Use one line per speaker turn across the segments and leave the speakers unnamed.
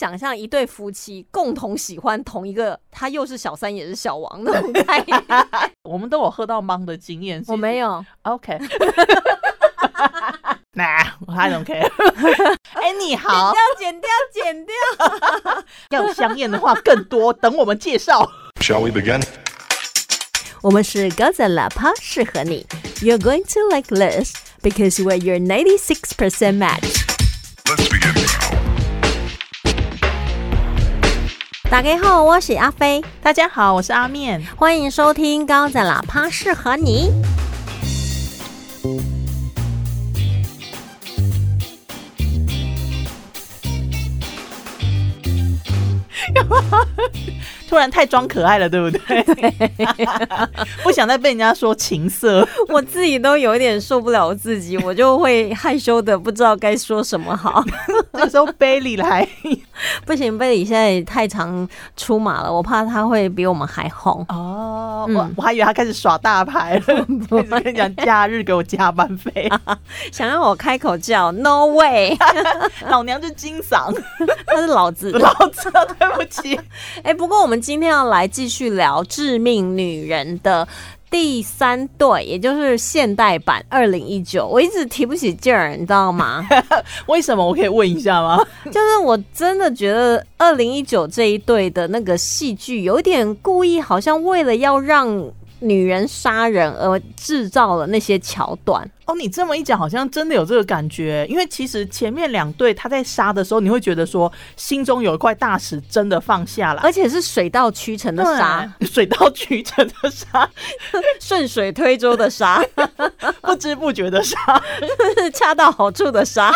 想象一对夫妻共同喜欢同一个，他又是小三也是小王那种概念。
我们都有喝到懵的经验，
我没有。
OK。Nah, I don't care. 哎，你好，
剪掉，剪掉，剪掉。
要有香艳的话更多，等我们介绍。
Shall we begin?
我们是高赞喇叭，适合你。You're going to like this because we're your ninety-six percent match.
Let's begin now.
大家好，我是阿飞，
大家好，我是阿面。
欢迎收听高赞喇叭，适合你。
突然太装可爱了，对不对？不想再被人家说情色。
我自己都有一点受不了我自己，我就会害羞的不知道该说什么好。
这时候贝里来，
不行，贝里现在也太常出马了，我怕他会比我们还红。
哦，
嗯
我我还以为他开始耍大牌了。我跟你讲，假日给我加班费，
想让我开口叫，No way，
老娘就金嗓，
他是老子。
老子对不起。
哎、不过我们今天要来继续聊《致命女人》的第三对，也就是现代版二零一九。我一直提不起劲儿，你知道吗？
为什么？我可以问一下吗？
就是我真的觉得二零一九这一对的那个戏剧有点故意，好像为了要让女人杀人而制造了那些桥段。
哦，你这么一讲，好像真的有这个感觉。因为其实前面两队他在杀的时候，你会觉得说心中有一块大石真的放下了，
而且是水到渠成的杀，
水到渠成的杀，
顺水推舟的杀，
不知不觉的杀，
恰到好处的杀。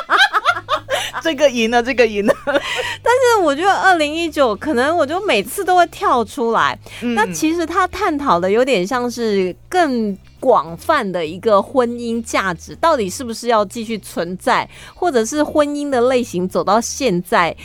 这个赢了，这个赢了。
但是我觉得二零一九可能我就每次都会跳出来。
嗯
那其实他探讨的有点像是更广泛的一个婚姻价值，到底是不是要继续存在，或者是婚姻的类型走到现在。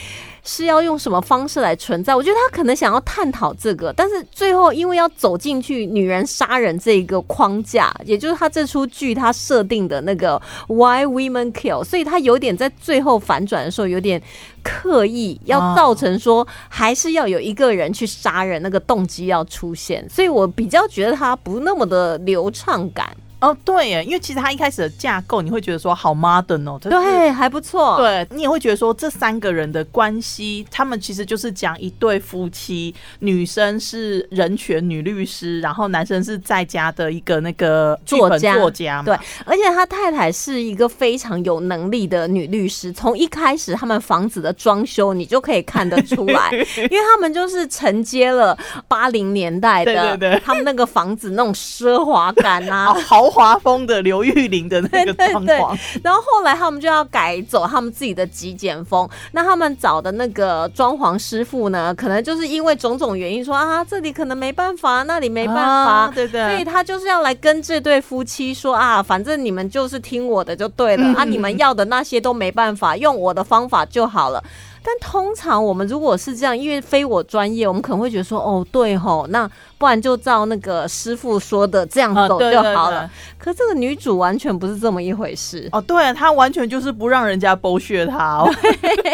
是要用什么方式来存在？我觉得他可能想要探讨这个，但是最后因为要走进去女人杀人这一个框架，也就是他这出剧他设定的那个 Why Women Kill，所以他有点在最后反转的时候有点刻意要造成说还是要有一个人去杀人，那个动机要出现，所以我比较觉得他不那么的流畅感，
哦，对耶，因为其实他一开始的架构，你会觉得说好 modern 哦，就是
对，还不错，
对你也会觉得说这三个人的关系，他们其实就是讲一对夫妻，女生是人权女律师，然后男生是在家的一个那个
作家
作家嘛，
对，而且他太太是一个非常有能力的女律师，从一开始他们房子的装修，你就可以看得出来，因为他们就是承接了八零年代的
对对对。
他们那个房子那种奢华感啊
哦，。豪华风的刘玉玲的那个装
对
潢，
然后后来他们就要改走他们自己的极简风，那他们找的那个装潢师傅呢，可能就是因为种种原因说啊，这里可能没办法，那里没办法，
啊对对，
所以他就是要来跟这对夫妻说啊，反正你们就是听我的就对了、
嗯。
啊，你们要的那些都没办法，用我的方法就好了。但通常我们如果是这样，因为非我专业，我们可能会觉得说，哦，对吼，那不然就照那个师傅说的这样走
啊对对对
就好了。可这个女主完全不是这么一回事。
哦，对她完全就是不让人家剥削她哦，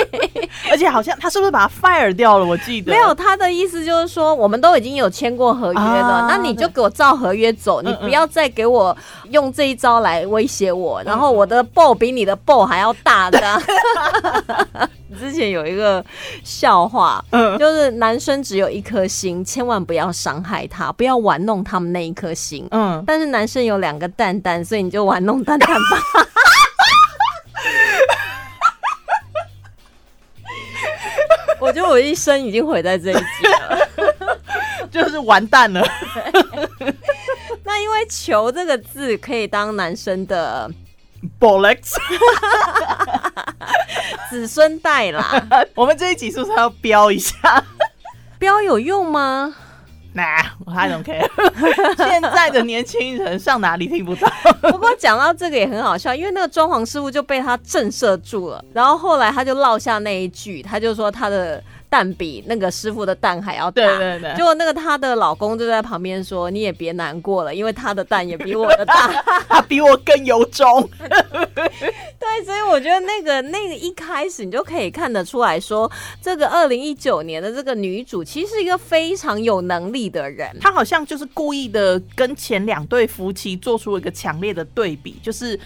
而且好像她是不是把他 fire 掉了？我记得
没有，他的意思就是说，我们都已经有签过合约了，
啊
那你就给我照合约走，你
嗯
不要再给我用这一招来威胁我，然后我的 b 比你的 b 还要大的。之前有一个笑话，
嗯
就是男生只有一颗心，千万不要伤害他，不要玩弄他们那一颗心。
嗯，
但是男生有两个蛋蛋，所以你就玩弄蛋蛋吧。我觉得我一生已经毁在这一集了。
就是完蛋了。
那因为“球”这个字可以当男生的
Bollocks，
子孙代啦，
我们这一集是不是要标一下？
标有用吗？
Nah I don't care。现在的年轻人上哪里听不到？
不过讲到这个也很好笑，因为那个装潢师傅就被他震慑住了，然后后来他就落下那一句，他就说他的蛋比那个师傅的蛋还要大。
对对对
结果那个她的老公就在旁边说：“你也别难过了，因为他的蛋也比我的大。”
他比我更有种。
对，所以我觉得那个那个一开始你就可以看得出来说，这个二零一九年的这个女主其实是一个非常有能力的人。
她好像就是故意的跟前两对夫妻做出了一个强烈的对比，就是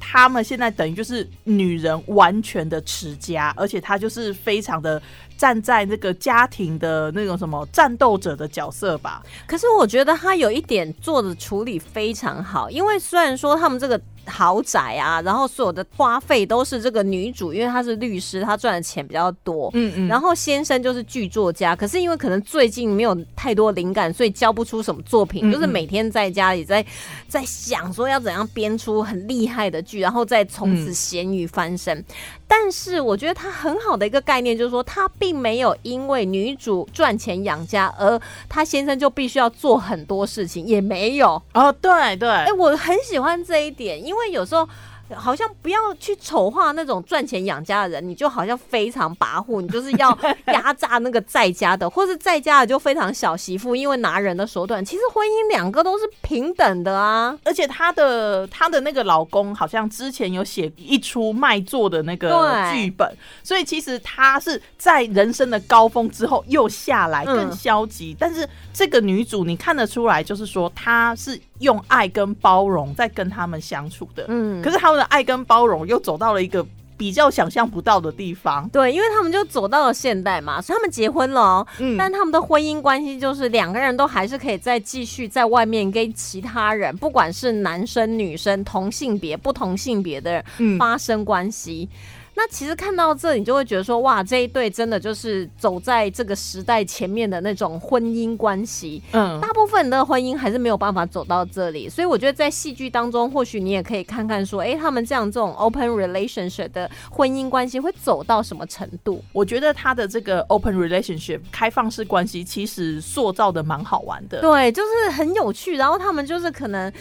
他们现在等于就是女人完全的持家，而且她就是非常的站在那个家庭的那种什么战斗者的角色吧。
可是我觉得他有一点做的处理非常好，因为虽然说他们这个。豪宅啊，然后所有的花费都是这个女主，因为她是律师，她赚的钱比较多。
嗯嗯，
然后先生就是剧作家，可是因为可能最近没有太多灵感，所以交不出什么作品，
嗯嗯
就是每天在家里在在想说要怎样编出很厉害的剧，然后再从此咸鱼翻身。但是我觉得它很好的一个概念就是说，它并没有因为女主赚钱养家，而她先生就必须要做很多事情，也没有。
哦，对对，
哎、我很喜欢这一点，因为有时候。好像不要去丑化那种赚钱养家的人，你就好像非常跋扈，你就是要压榨那个在家的，或是在家的就非常小媳妇，因为拿人的手段。其实婚姻两个都是平等的啊。
而且她的她的那个老公好像之前有写一出卖座的那个剧本，所以其实她是在人生的高峰之后又下来，更
嗯
消极。但是这个女主你看得出来，就是说她是用爱跟包容在跟他们相处的。
嗯，
可是他们的爱跟包容又走到了一个比较想象不到的地方。
对，因为他们就走到了现代嘛，所以他们结婚了、哦，
嗯
但他们的婚姻关系就是两个人都还是可以再继续在外面跟其他人，不管是男生、女生、同性别、不同性别的人
嗯
发生关系。那其实看到这，你就会觉得说，哇，这一对真的就是走在这个时代前面的那种婚姻关系。
嗯
大部分的婚姻还是没有办法走到这里，所以我觉得在戏剧当中，或许你也可以看看说，诶，他们这样这种 open relationship 的婚姻关系会走到什么程度？
我觉得他的这个 open relationship 开放式关系其实塑造的蛮好玩的。
对，就是很有趣。然后他们就是可能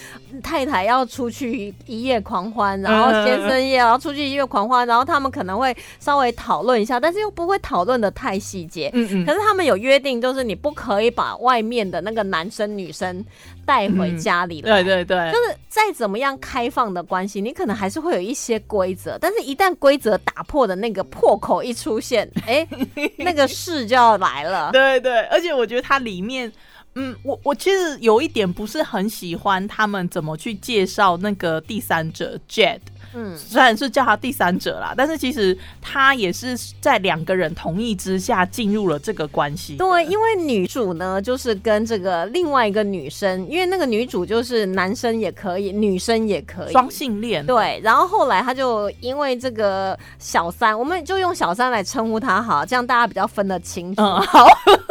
太太要出去一夜狂欢，然后先生也要出去一夜狂欢，然后他们可能会稍微讨论一下，但是又不会讨论的太细节。
嗯嗯
可是他们有约定，就是你不可以把外面的那个男生女生带回家里来。
对对对，
就是再怎么样开放的关系，你可能还是会有一些规则，但是一旦规则打破的那个破口一出现，哎、那个事就要来了。
对对，而且我觉得它里面，嗯，我我其实有一点不是很喜欢他们怎么去介绍那个第三者 Jed。
嗯，
虽然是叫他第三者啦，但是其实他也是在两个人同意之下进入了这个关系。
对，因为女主呢，就是跟这个另外一个女生，因为那个女主就是男生也可以，女生也可以，
双性恋。
对，然后后来他就因为这个小三，我们就用小三来称呼他好，这样大家比较分得清楚。
嗯，好，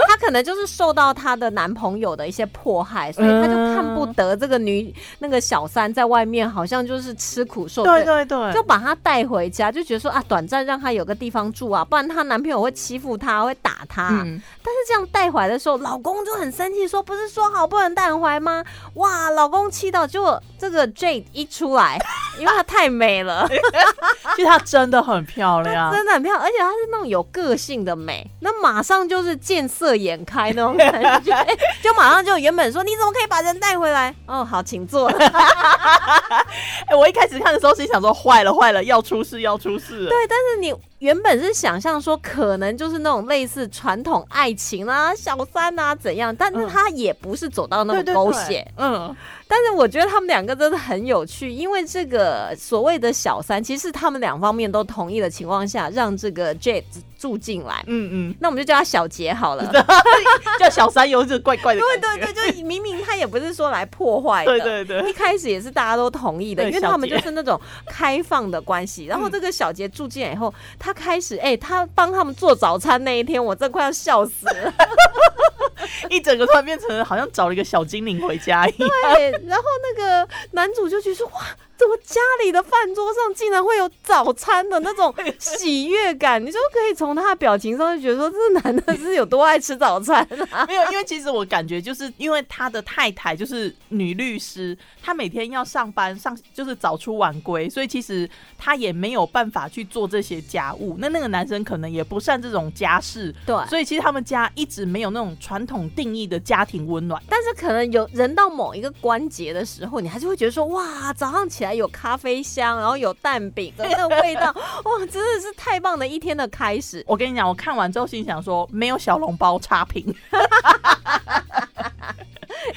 他可能就是受到她的男朋友的一些迫害，所以他就看不得这个女那个小三在外面好像就是吃苦受罪。
对对对，
就把她带回家，就觉得说啊，短暂让她有个地方住啊，不然她男朋友会欺负她，会打她。
嗯，
但是这样带回来的时候，老公就很生气，说不是说好不能带回来吗？哇，老公气到，结果这个 Jade 一出来，因为她太美了，
其实她真的很漂亮。
真的很漂亮，而且她是那种有个性的美，那马上就是见色眼开那种感觉，哎就马上就原本说你怎么可以把人带回来？哦，好，请坐。
哎、我一开始看的时候是想说，坏了坏了，要出事要出事。
对，但是你原本是想象说，可能就是那种类似传统爱情啊、小三啊怎样，但是
嗯
他也不是走到那么狗血。
嗯，
但是我觉得他们两个真的很有趣，因为这个所谓的小三，其实他们两方面都同意的情况下，让这个 Jade 住进来。
嗯嗯，
那我们就叫他小杰好了。
叫小三有这怪怪的
对。对对，就明明他也不是说来破坏的，
对对对
一开始也是大家都同意的，因为他们就是那种开放的关系。然后这个小杰住进来以后，他开始哎、他帮他们做早餐那一天，我真快要笑死了。
一整个突然变成好像找了一个小精灵回家一样。
对，然后那个男主就觉得说哇，怎么家里的饭桌上竟然会有早餐的那种 喜悦感？你就可以从他的表情上就觉得说，这男的是有多爱吃早餐啊？
没有，因为其实我感觉就是因为他的太太就是女律师，她每天要上班上就是早出晚归，所以其实她也没有办法去做这些家务。那那个男生可能也不善这种家事，
对
所以其实他们家一直没有那种传统定义的家庭温暖。
但是可能有人到某一个关节的时候，你还是会觉得说，哇，早上起来有咖啡香，然后有蛋饼的那个味道，哇，真的是太棒的一天的开始。
我跟你讲，我看完之后心想说，没有小笼包差评。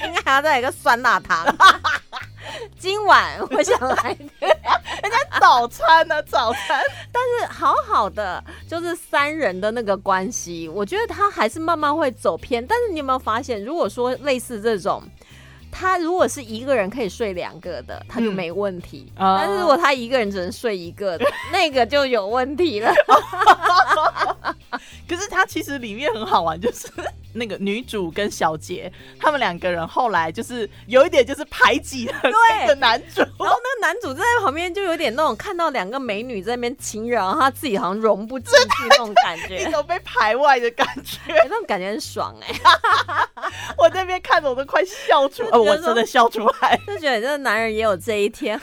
应该还要再来一个酸辣汤。今晚我想来人家
早餐呢、早餐。
但是好好的，就是三人的那个关系，我觉得他还是慢慢会走偏。但是你有没有发现，如果说类似这种，他如果是一个人可以睡两个的，他就
嗯。
没问题；
哦
但是如果他一个人只能睡一个的，那个就有问题了。
可是他其实里面很好玩，就是 那个女主跟小杰他们两个人后来就是有一点就是排挤了 那个男主。
然后那个男主在旁边就有点那种看到两个美女在那边亲热，然后他自己好像融不进去那种感觉
一
觉，
种被排外的感觉，
哎那种感觉很爽哎、
我那边看着我都快笑出，呃，我真的笑出来。
就觉得这个男人也有这一天。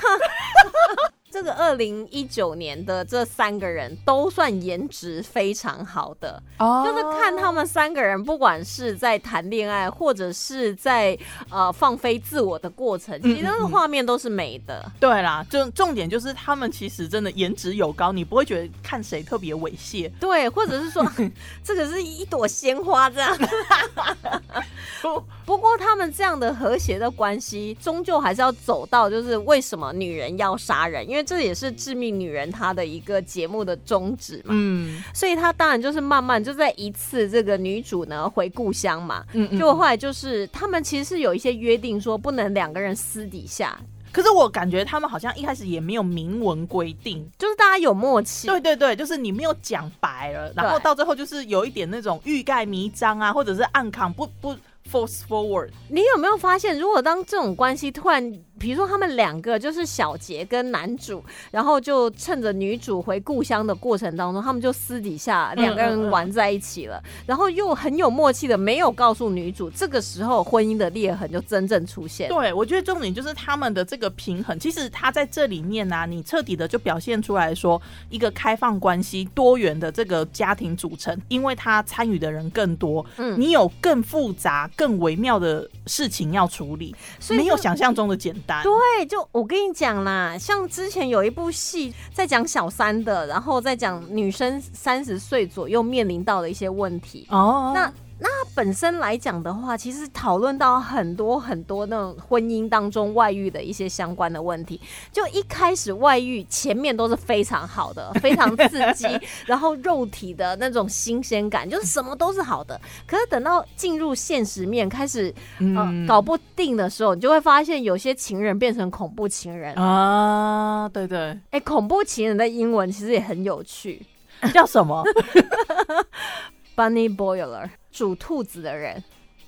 这个二零一九年的这三个人都算颜值非常好的，
哦
就是看他们三个人，不管是在谈恋爱，或者是在呃放飞自我的过程，其实那个画面都是美的。
对啦，就重点就是他们其实真的颜值有高，你不会觉得看谁特别猥亵。
对，或者是说 这个是一朵鲜花这样。不不过他们这样的和谐的关系，终究还是要走到就是为什么女人要杀人，因为这也是《致命女人》她的一个节目的宗旨嘛。
嗯
所以她当然就是慢慢就在一次这个女主呢回故乡嘛，
嗯嗯
结果后来就是他们其实是有一些约定，说不能两个人私底下，
可是我感觉他们好像一开始也没有明文规定。
就是大家有默契。
对对对，就是你没有讲白了，然后到最后就是有一点那种欲盖弥彰啊，或者是暗扛不不 force forward。
你有没有发现，如果当这种关系突然，比如说他们两个就是小杰跟男主，然后就趁着女主回故乡的过程当中，他们就私底下两个人玩在一起了，然后又很有默契的没有告诉女主，这个时候婚姻的裂痕就真正出现。
对，我觉得重点就是他们的这个平衡。其实他在这里面呢、你彻底的就表现出来说，一个开放关系、多元的这个家庭组成，因为他参与的人更多，
嗯
你有更复杂、更微妙的事情要处理，没有
所以就
想象中的简单。
对，就我跟你讲啦，像之前有一部戏在讲小三的，然后在讲女生三十岁左右面临到的一些问题。
哦，
那那本身来讲的话，其实讨论到很多很多那种婚姻当中外遇的一些相关的问题。就一开始外遇前面都是非常好的，非常刺激，然后肉体的那种新鲜感，就是什么都是好的。可是等到进入现实面，开始呃
嗯
搞不定的时候，你就会发现有些情人变成恐怖情人。
啊，对对，
哎、恐怖情人的英文其实也很有趣
叫什么，
Bunny Boiler，煮兔子的人。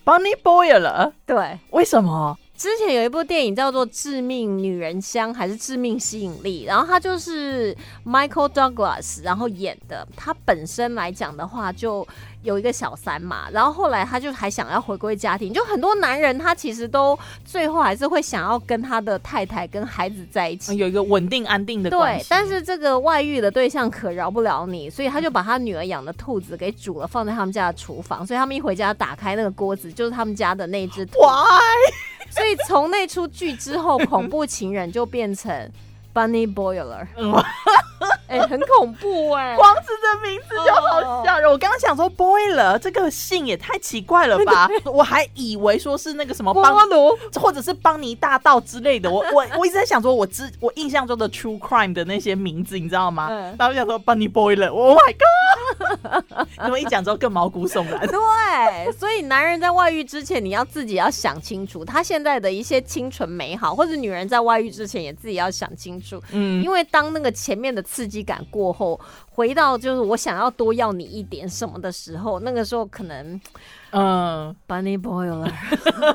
？Bunny Boiler？
对，
为什么？
之前有一部电影叫做《致命女人香》还是《致命吸引力》，然后他就是 Michael Douglas 然后演的。他本身来讲的话，就有一个小三嘛，然后后来他就还想要回归家庭。就很多男人他其实都最后还是会想要跟他的太太跟孩子在一起。
有一个稳定安定的
对但是这个外遇的对象可饶不了你，所以他就把他女儿养的兔子给煮了，放在他们家的厨房。所以他们一回家打开那个锅子，就是他们家的那只兔子。
Why？
所以从那出剧之后，恐怖情人就变成 Bunny Boiler，
嗯
哎、很恐怖哎、
光子的名字就好吓人。我刚刚想说 boiler 这个姓也太奇怪了吧，我还以为说是那个什么邦
奴，
或者是邦尼大道之类的。我我我一直在想说，我之我印象中的 true crime 的那些名字，你知道吗？
嗯
然后我想说 Bunny boiler，Oh my god！你们一讲之后更毛骨悚然。
对，所以男人在外遇之前，你要自己要想清楚，他现在的一些清纯美好，或者女人在外遇之前也自己要想清楚，
嗯，
因为当那个前面的刺激感过后，回到就是我想要多要你一点什么的时候，那个时候可能
嗯
，Bunny Boiler，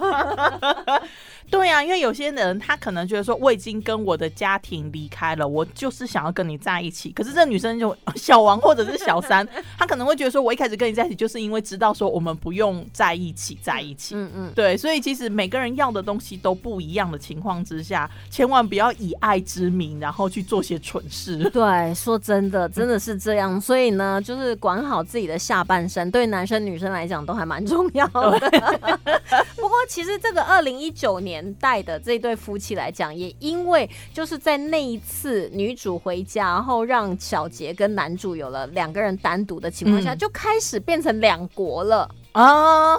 对啊，因为有些人他可能觉得说，我已经跟我的家庭离开了，我就是想要跟你在一起。可是这女生就 小王或者是小三，她可能会觉得说，我一开始跟你在一起，就是因为知道说我们不用在一起，在一起。
嗯嗯，
对，所以其实每个人要的东西都不一样的情况之下，千万不要以爱之名，然后去做些蠢事。
对，说真的，真的是这样。所以呢，就是管好自己的下半身，对男生女生来讲都还蛮重要的。不过，其实这个二零一九年代的这对夫妻来讲，也因为就是在那一次女主回家，然后让小杰跟男主有了两个人单独的情况下，
嗯
就开始变成两国了。
啊，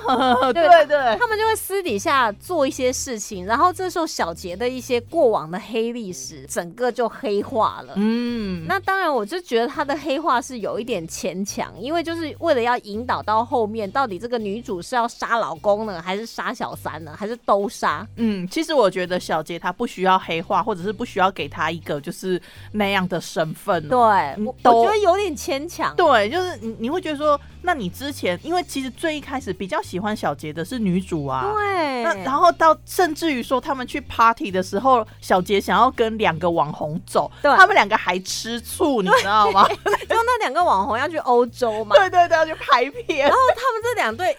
对
对
对，
他们就会私底下做一些事情，然后这时候小杰的一些过往的黑历史，整个就黑化了。
嗯，
那当然，我就觉得他的黑化是有一点牵强，因为就是为了要引导到后面，到底这个女主是要杀老公呢，还是杀小三呢，还是都杀？
嗯，其实我觉得小杰他不需要黑化，或者是不需要给他一个就是那样的身份。
对我，我觉得有点牵强。
对，就是你你会觉得说，那你之前因为其实最一开始比较喜欢小杰的是女主啊。
对，
那然后到甚至于说他们去 party 的时候，小杰想要跟两个网红走，
对
他们两个还吃醋，你知道吗？
就 那两个网红要去欧洲嘛，
对对对，要去拍片
然。后他们这两对，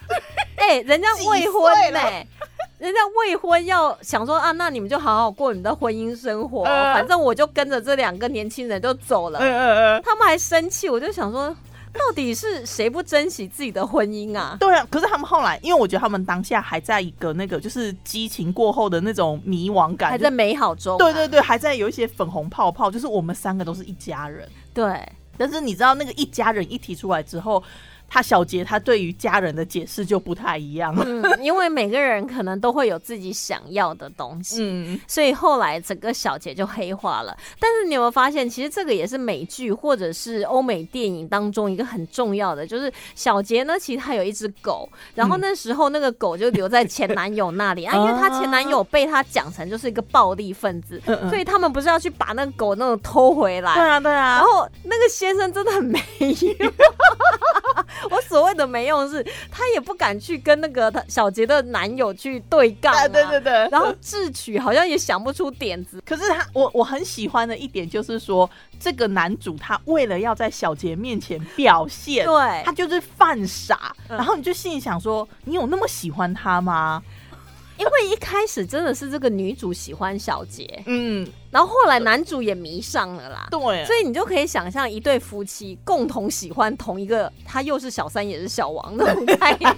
哎、人家未婚呢、
几岁了
人家未婚要想说啊，那你们就好好过你们的婚姻生活，
呃
反正我就跟着这两个年轻人就走了。他们还生气，我就想说，到底是谁不珍惜自己的婚姻啊？
对啊。可是他们后来，因为我觉得他们当下还在一个那个就是激情过后的那种迷惘感，
还在美好中、啊
对对对，还在有一些粉红泡泡，就是我们三个都是一家人。
对，
但是你知道那个一家人一提出来之后，他小杰他对于家人的解释就不太一样。
嗯，因为每个人可能都会有自己想要的东西。
嗯，
所以后来整个小杰就黑化了，但是你有没有发现，其实这个也是美剧或者是欧美电影当中一个很重要的，就是小杰呢，其实他有一只狗，然后那时候那个狗就留在前男友那里、啊，因为他前男友被他讲成就是一个暴力分子，所以他们不是要去把那个狗那种偷回来，
对啊对啊
然
啊，
后那个先生真的很没用。我所谓的没用是，他也不敢去跟那个他小杰的男友去对杠、啊，
对对对对。
然后智取好像也想不出点子，
可是他，我我很喜欢的一点就是说，这个男主他为了要在小杰面前表现，
对
他就是犯傻，
嗯
然后你就心里想说，你有那么喜欢他吗？
因为一开始真的是这个女主喜欢小杰，
嗯，
然后后来男主也迷上了啦。
对，
所以你就可以想象一对夫妻共同喜欢同一个，他又是小三也是小王 那种概念。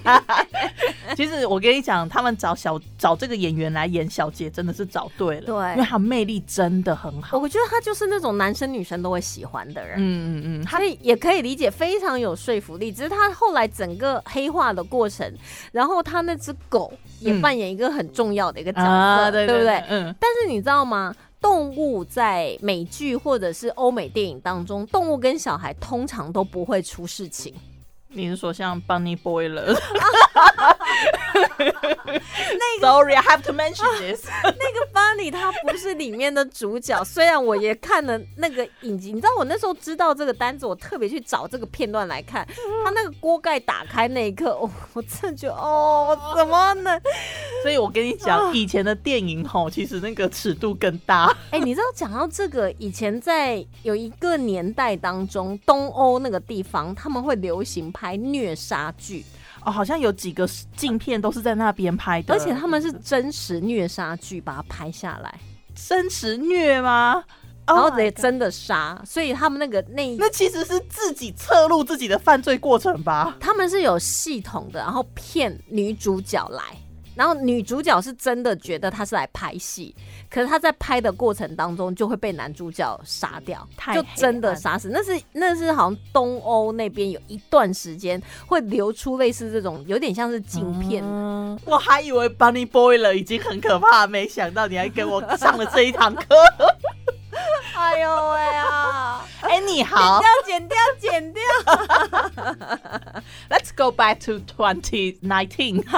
其实我跟你讲，他们找小找这个演员来演小杰，真的是找对了，
对
因为他魅力真的很好。
我觉得他就是那种男生女生都会喜欢的人。
嗯嗯嗯，他
所以也可以理解，非常有说服力。只是他后来整个黑化的过程，然后他那只狗也
嗯
扮演一个很重要的一个角色，
啊，对
不对？
嗯，
但是你知道吗？动物在美剧或者是欧美电影当中，动物跟小孩通常都不会出事情。
你是说像 Bunny Boy 了？那 个 Sorry, I have to mention this。
那个 Bunny 他不是里面的主角，虽然我也看了那个影集，你知道我那时候知道这个单子，我特别去找这个片段来看。他那个锅盖打开那一刻，哦，我真的觉得，哦，怎么能？
所以我跟你讲，以前的电影吼，其实那个尺度更大。
哎、你知道讲到这个，以前在有一个年代当中，东欧那个地方他们会流行拍虐杀剧，
哦，好像有几个镜片都是在那边拍的，
而且他们是真实虐杀剧把它拍下来，
真实虐吗？
然后
Oh God
真的杀，所以他们那个那
那其实是自己侧录自己的犯罪过程吧？
他们是有系统的，然后骗女主角来。然后女主角是真的觉得她是来拍戏，可是她在拍的过程当中就会被男主角杀掉，
太
就真的杀死。那是那是好像东欧那边有一段时间会流出类似这种有点像是镜片，
嗯我还以为 Bunny Boy 了已经很可怕，没想到你还给我上了这一堂课。
哎呦喂啊！
哎、Anyhow,
要剪掉，剪掉。
let's go back to twenty nineteen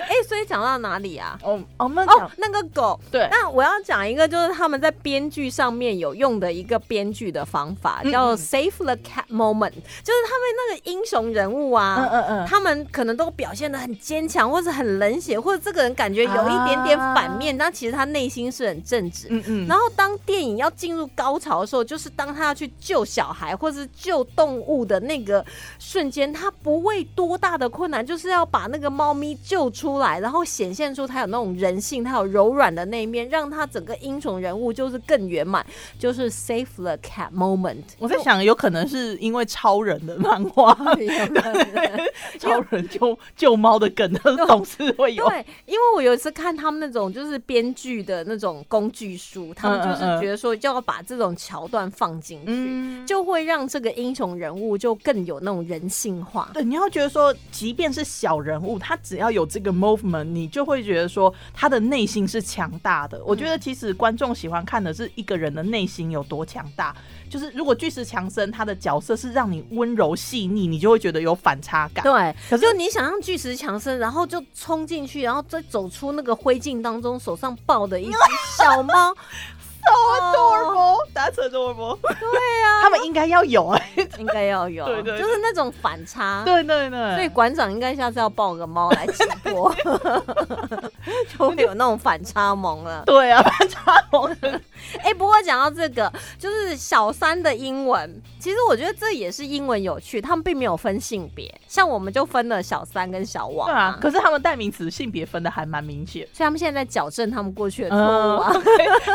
哎、所以讲到哪里啊？
哦，我们
哦
讲，
那个狗。
对。
那我要讲一个，就是他们在编剧上面有用的一个编剧的方法，
嗯
叫 Save the Cat Moment，就是他们那个英雄人物啊，
嗯嗯嗯。
他们可能都表现的很坚强，或者很冷血，或者这个人感觉有一点点反面，但其实他内心是很正直。
嗯嗯，
然后当电影要进入高潮的时候，就是当他要去救小孩或是救动物的那个瞬间，他不畏多大的困难，就是要把那个猫咪救出来，然后显现出他有那种人性，他有柔软的那一面，让他整个英雄人物就是更圆满，就是 save the cat moment。
我在想，有可能是因为超人的漫画，超人救救猫的梗，总是会有。
对，因为我有一次看他们那种就是编剧的那种工具书，他们就是觉得说就要把这种桥段放进去。
嗯，
就会让这个英雄人物就更有那种人性化。
对，你要觉得说，即便是小人物，他只要有这个 movement，你就会觉得说他的内心是强大的。我觉得其实观众喜欢看的是一个人的内心有多强大。就是如果巨石强森他的角色是让你温柔细腻，你就会觉得有反差感。
对，
可是
就你想象巨石强森，然后就冲进去，然后再走出那个灰烬当中，手上抱的一只 小猫，
adorable, that's adorable。对啊，他们应该要有哎、
应该要有，
对对
就是那种反差。
对对对，
所以馆长应该下次要抱个猫来直播，就会有那种反差萌了。
对啊，反差萌。
哎、不过讲到这个，就是小三的英文，其实我觉得这也是英文有趣，他们并没有分性别，像我们就分了小三跟小王、
对啊，可是他们代名词性别分的还蛮明显。
所以他们现在在矫正他们过去的错误啊。
嗯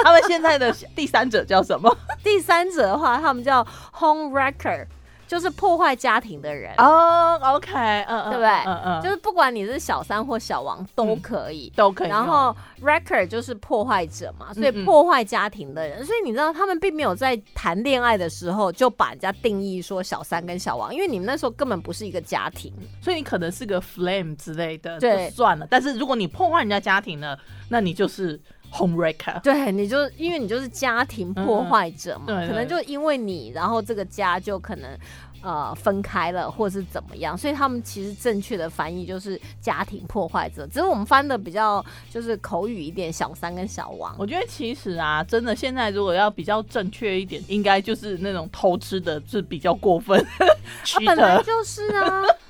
他们现在的第三者叫什么？
第三者的话，他们叫 home wrecker，就是破坏家庭的人，
哦，OK，嗯嗯，
对不对？
嗯嗯，
就是不管你是小三或小王都可以。
都可以。
然后，record 就是破坏者嘛，所以破坏家庭的人，所以你知道他们并没有在谈恋爱的时候就把人家定义说小三跟小王，因为你们那时候根本不是一个家庭。
所以你可能是个 flame 之类的，
对
就算了。但是如果你破坏人家家庭呢，那你就是 home wrecker。
对，你就因为你就是家庭破坏者嘛，
嗯对对
可能就因为你，然后这个家就可能呃分开了，或是怎么样，所以他们其实正确的翻译就是家庭破坏者，只是我们翻的比较就是口语一点，小三跟小王。
我觉得其实啊，真的现在如果要比较正确一点，应该就是那种偷吃的是比较过分。
啊，本来，就是啊，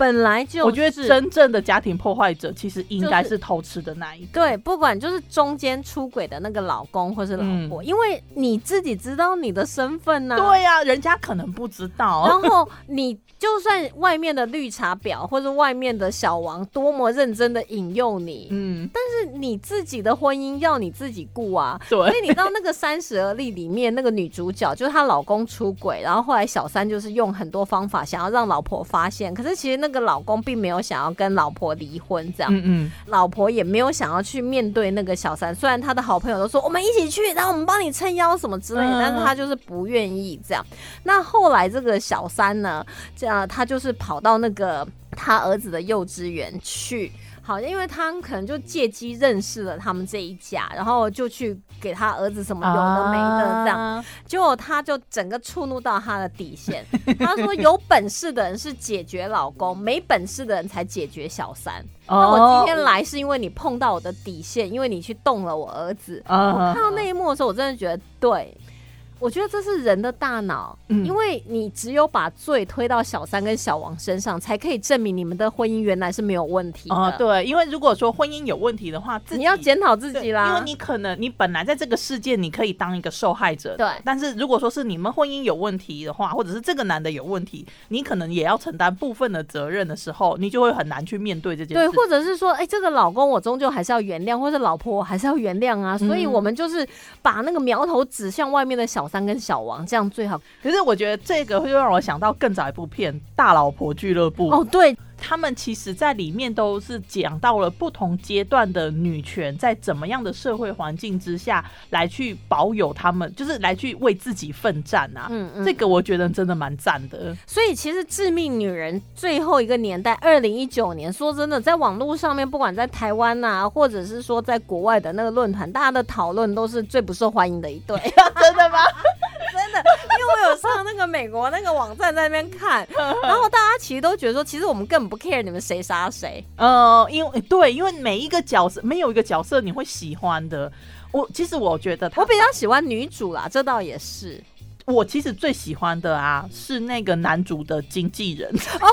本来就是。
我觉得真正的家庭破坏者其实应该
是
是偷吃的那一个。
对，不管就是中间出轨的那个老公或是老婆，
嗯
因为你自己知道你的身份呐、
对呀、人家可能不知道。
然后你就算外面的绿茶婊或者外面的小王多么认真的引诱你，
嗯，
但是你自己的婚姻要你自己顾啊。
对
所以你知道那个《三十而立》里面那个女主角，就是她老公出轨，然后后来小三就是用很多方法想要让老婆发现，可是其实那个老公并没有想要跟老婆离婚，这样，
嗯嗯，
老婆也没有想要去面对那个小三。虽然他的好朋友都说我们一起去，然后我们帮你撑腰什么之类的，
嗯
但是他就是不愿意这样。那后来这个小三呢，这样他就是跑到那个他儿子的幼稚园去。好，因为他可能就借机认识了他们这一家，然后就去给他儿子什么有的没的这样，
啊
结果他就整个触怒到他的底线。他说：“有本事的人是解决老公，没本事的人才解决小三。那我今天来是因为你碰到我的底线，因为你去动了我儿子。
啊
我看到那一幕的时候，我真的觉得对。我觉得这是人的大脑，
嗯
因为你只有把罪推到小三跟小王身上，才可以证明你们的婚姻原来是没有问题的。
哦，对，因为如果说婚姻有问题的话，自己
你要检讨自己啦，
因为你可能你本来在这个世界你可以当一个受害者，
对
但是如果说是你们婚姻有问题的话，或者是这个男的有问题，你可能也要承担部分的责任的时候，你就会很难去面对这件事对，
或者是说，哎、这个老公我终究还是要原谅，或者老婆我还是要原谅啊。所以
嗯
我们就是把那个苗头指向外面的小三跟小王，这样最好。
可是我觉得这个会让我想到更早一部片《大老婆俱乐部》
哦，对，
他们其实在里面都是讲到了不同阶段的女权在怎么样的社会环境之下来去保有他们，就是来去为自己奋战啊。
嗯嗯
这个我觉得真的蛮赞的。
所以其实《致命女人》最后一个年代，二零一九年，说真的，在网络上面，不管在台湾呐、或者是说在国外的那个论坛，大家的讨论都是最不受欢迎的一对。
真的吗？
真我有上那个美国那个网站在那边看，然后大家其实都觉得说，其实我们根本不 care 你们谁杀谁。
呃，因为对，因为每一个角色没有一个角色你会喜欢的。我其实我觉得他
我比较喜欢女主啦，这倒也是。
我其实最喜欢的啊是那个男主的经纪人。
哦，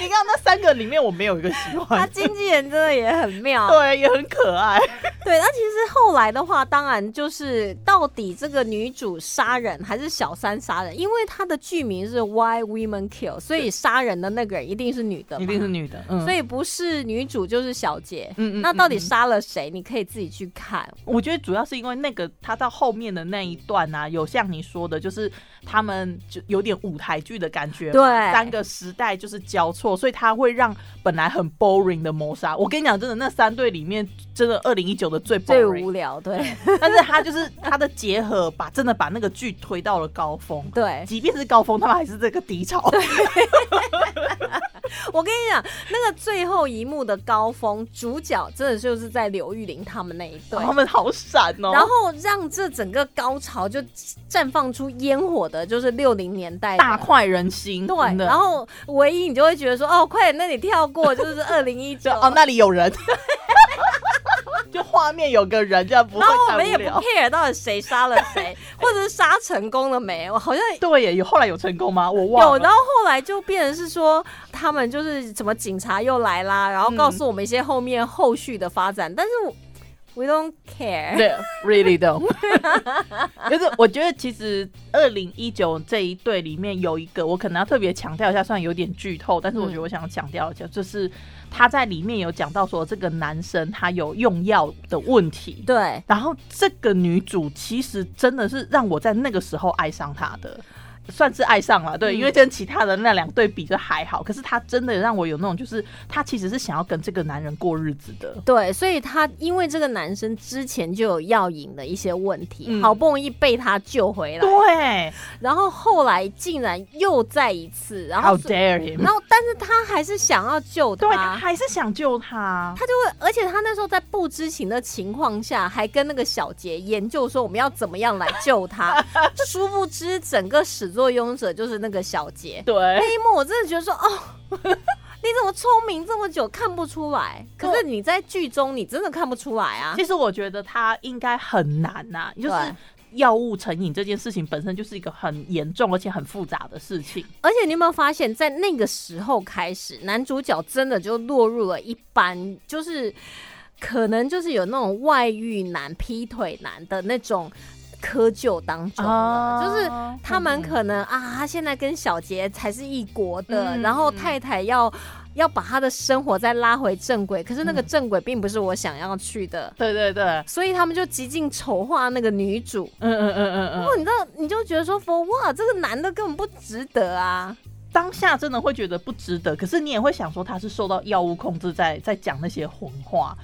你刚那三个里面，我没有一个喜
他
欢。
经纪人真的也很妙。
对，也很可爱。
对，那其实后来的话，当然就是到底这个女主杀人还是小三杀人，因为她的剧名是 Why Women Kill，所以杀人的那个人一定是女的，
一定是女的，嗯，
所以不是女主就是小杰。
嗯嗯
那到底杀了谁？你可以自己去看。
我觉得主要是因为那个他到后面的那一段啊，有像你说的，就是他们就有点舞台剧的感觉，
对
三个时代就是交错，所以他会让本来很 boring 的谋杀，我跟你讲，真的那三对里面，真的二零一九的最
最无聊，对
但是他就是他的结合，把真的把那个剧推到了高峰。
对。
即便是高峰，他们还是这个低潮。
我跟你讲，那个最后一幕的高峰，主角真的就是在刘玉玲他们那一对。
他们好闪哦。
然后让这整个高潮就绽放出烟火的，就是六零年代
大快人心，
对，然后唯一你就会觉得说，哦，快点，那里跳过，就是二零一九。
哦，那里有人，就画面有个人，这样不会
然后我们也不。care 到底谁杀了谁，或者是杀成功了没，我好像
对耶，有后来有成功吗？我忘
有，
了。
然后后来就变成是说，他们就是什么警察又来啦，然后告诉我们一些后面后续的发展，但是我 we don't care。
对，really don't。就是我觉得其实二零一九这一对里面有一个，我可能要特别强调一下，虽然有点剧透，但是我觉得我想强调一下，就是他在里面有讲到说这个男生他有用药的问题。
对，
然后这个女主其实真的是让我在那个时候爱上他的，算是爱上了，对，
嗯。
因为跟其他的那两对比就还好，可是他真的让我有那种，就是他其实是想要跟这个男人过日子的，
对，所以他因为这个男生之前就有药瘾的一些问题，
嗯。
好不容易被他救回来，
对。
然后后来竟然又再一次，然后
，How dare him，
然后但是他还是想要救
对，他
他。
还是想救他，
他就会，而且他那时候在不知情的情况下，还跟那个小杰研究说我们要怎么样来救他。殊不知，整个始作俑者就是那个小杰。
对
那一幕我真的觉得说，哦，你怎么聪明这么久看不出来？可是你在剧中你真的看不出来啊。
其实我觉得他应该很难呐、就是药物成瘾这件事情本身就是一个很严重而且很复杂的事情。
而且你有没有发现，在那个时候开始，男主角真的就落入了一般，就是可能就是有那种外遇男、劈腿男的那种窠臼当中就是他们可能啊，他现在跟小杰才是一国的，
嗯
然后太太要。要把他的生活再拉回正轨，可是那个
嗯
正轨并不是我想要去的，
对对对，
所以他们就极尽丑化那个女主。
嗯嗯嗯嗯嗯，
然后你知道，你就觉得说，for 哇，这个男的根本不值得啊。
当下真的会觉得不值得，可是你也会想说他是受到药物控制在，在讲那些混话。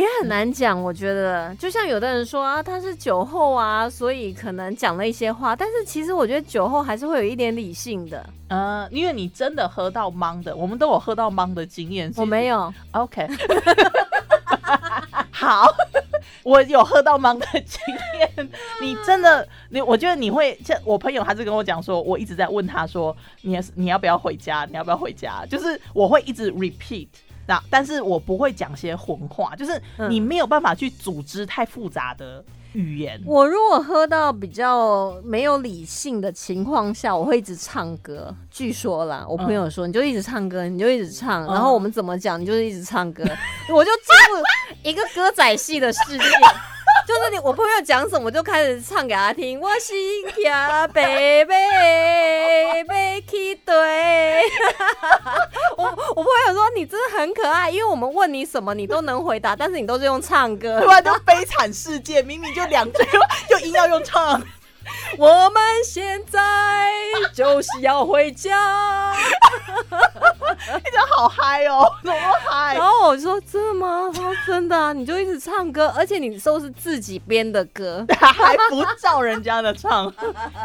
也很难讲，我觉得，就像有的人说啊，他是酒后啊，所以可能讲了一些话，但是其实我觉得酒后还是会有一点理性的。
呃，因为你真的喝到懵的，我们都有喝到懵的经验。
我没有
，OK，好，我有喝到懵的经验。你真的，你我觉得你会，像我朋友他是跟我讲说，我一直在问他说，你你要不要回家？你要不要回家？就是我会一直 repeat。那但是我不会讲些混话，就是
嗯
你没有办法去组织太复杂的语言。
我如果喝到比较没有理性的情况下，我会一直唱歌。据说啦，我朋友说，你就一直唱歌，你就一直唱，然后我们怎么讲，你就是一直唱歌，我就进入一个歌仔戏的世界。就是你，我朋友讲什么，我就开始唱给他听。我心跳，贝贝贝起对。我我朋友说你真的很可爱，因为我们问你什么，你都能回答，但是你都是用唱歌。
不然就悲惨世界，明明就两句，就硬要用唱。
我们现在就是要回家。
你真的好嗨哦，怎么嗨
然？后我说真的吗？他说真的啊，你就一直唱歌，而且你都是自己编的歌，
还不照人家的唱，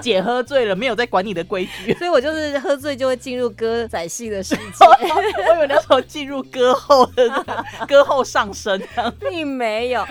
姐喝醉了，没有在管你的规矩。
所以我就是喝醉就会进入歌仔戏的世界，
我以为那时候进入歌后的歌后上升。
并没有。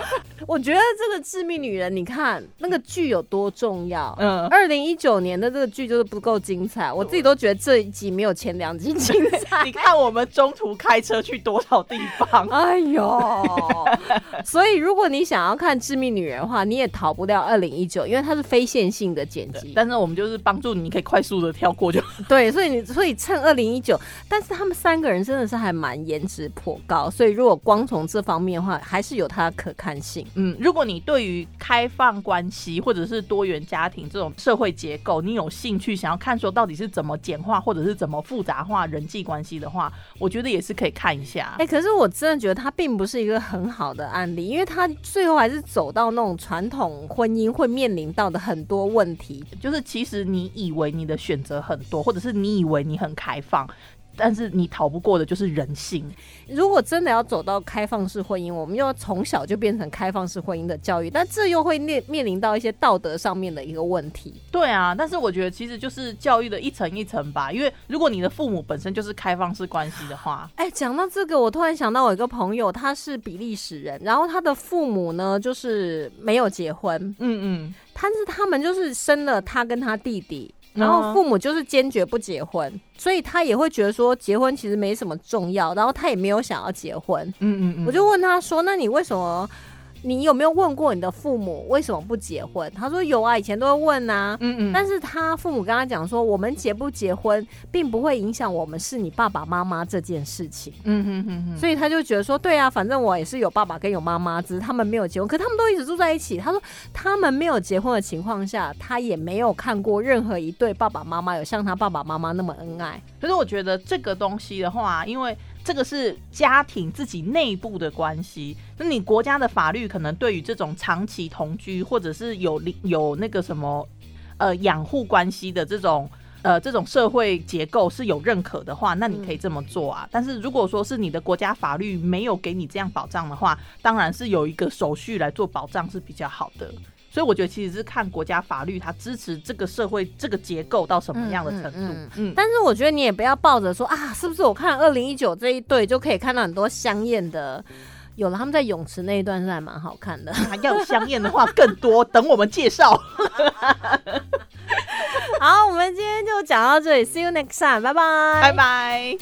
我觉得这个《致命女人》，你看那个剧有多重要。
嗯，
二零一九年的这个剧就是不够精彩，我自己都觉得这一集没有前两集精彩。
你看我们中途开车去多少地方？
哎呦，所以如果你想要看《致命女人》的话，你也逃不掉二零一九，因为它是非线性的剪辑。
但是我们就是帮助你，你可以快速的跳过就。
对，所以你所以趁二零一九，但是他们三个人真的是还蛮颜值颇高，所以如果光从这方面的话，还是有它的可看性。
嗯，如果你对于开放关系或者是多元家庭这种社会结构，你有兴趣想要看说到底是怎么简化或者是怎么复杂化人际关系的话，我觉得也是可以看一下。
哎、可是我真的觉得它并不是一个很好的案例，因为它最后还是走到那种传统婚姻会面临到的很多问题。
就是其实你以为你的选择很多，或者是你以为你很开放，但是你逃不过的就是人性。
如果真的要走到开放式婚姻，我们又要从小就变成开放式婚姻的教育，但这又会面面临到一些道德上面的一个问题。
对啊，但是我觉得其实就是教育的一层一层吧，因为如果你的父母本身就是开放式关系的话，
哎，讲到这个，我突然想到我一个朋友，他是比利时人，然后他的父母呢就是没有结婚，
嗯嗯，
但是他们就是生了他跟他弟弟，然
嗯
后父母就是坚决不结婚，所以他也会觉得说结婚其实没什么重要，然后他也没有想要结婚。
嗯嗯嗯，
我就问他说：“那你为什么？你有没有问过你的父母为什么不结婚？”他说：“有啊，以前都会问啊。”
嗯嗯，
但是他父母跟他讲说，我们结不结婚，并不会影响我们是你爸爸妈妈这件事情。
嗯哼哼哼，
所以他就觉得说，对啊，反正我也是有爸爸跟有妈妈，只是他们没有结婚，可他们都一直住在一起。他说他们没有结婚的情况下，他也没有看过任何一对爸爸妈妈有像他爸爸妈妈那么恩爱。
可是我觉得这个东西的话，因为这个是家庭自己内部的关系，那你国家的法律可能对于这种长期同居或者是有有那个什么呃养护关系的这种。呃，这种社会结构是有认可的话，那你可以这么做啊。但是如果说是你的国家法律没有给你这样保障的话，当然是有一个手续来做保障是比较好的。所以我觉得其实是看国家法律它支持这个社会这个结构到什么样的程度。
嗯嗯
嗯
但是我觉得你也不要抱着说啊，是不是我看二零一九这一对就可以看到很多香艳的。有了，他们在泳池那一段是还蛮好看的。
还 要香艳的话更多，等我们介绍。
好，我们今天就讲到这里，See you next time，拜拜，
拜拜。